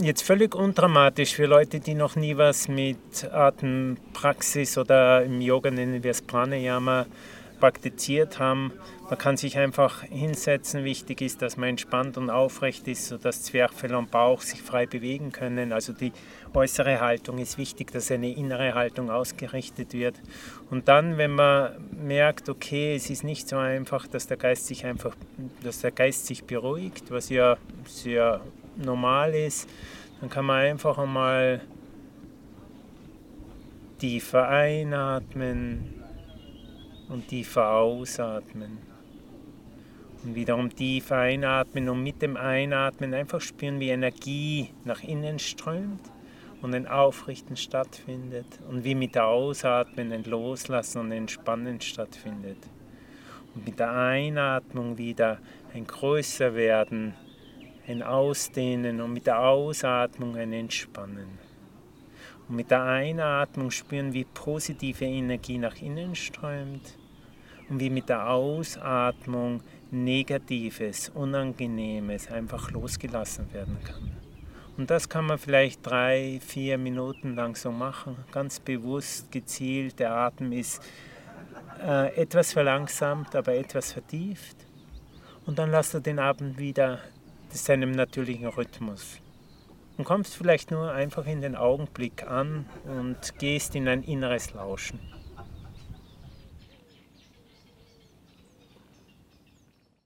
jetzt völlig undramatisch für Leute, die noch nie was mit Atempraxis oder im Yoga nennen wir es Pranayama praktiziert haben. Man kann sich einfach hinsetzen. Wichtig ist, dass man entspannt und aufrecht ist, sodass Zwerchfell und Bauch sich frei bewegen können. Also die äußere Haltung ist wichtig, dass eine innere Haltung ausgerichtet wird. Und dann, wenn man merkt, okay, es ist nicht so einfach, dass der Geist sich einfach, dass der Geist sich beruhigt, was ja sehr normal ist, dann kann man einfach einmal tiefer einatmen und tiefer ausatmen. Und wiederum tief einatmen und mit dem Einatmen einfach spüren, wie Energie nach innen strömt und ein Aufrichten stattfindet und wie mit der Ausatmen ein Loslassen und Entspannen stattfindet. Und mit der Einatmung wieder ein Größerwerden, ein Ausdehnen und mit der Ausatmung ein Entspannen. Und mit der Einatmung spüren, wie positive Energie nach innen strömt und wie mit der Ausatmung Negatives, Unangenehmes einfach losgelassen werden kann. Und das kann man vielleicht drei, vier Minuten lang so machen, ganz bewusst, gezielt. Der Atem ist äh, etwas verlangsamt, aber etwas vertieft. Und dann lässt du den Atem wieder seinem natürlichen Rhythmus und kommst vielleicht nur einfach in den Augenblick an und gehst in ein inneres Lauschen.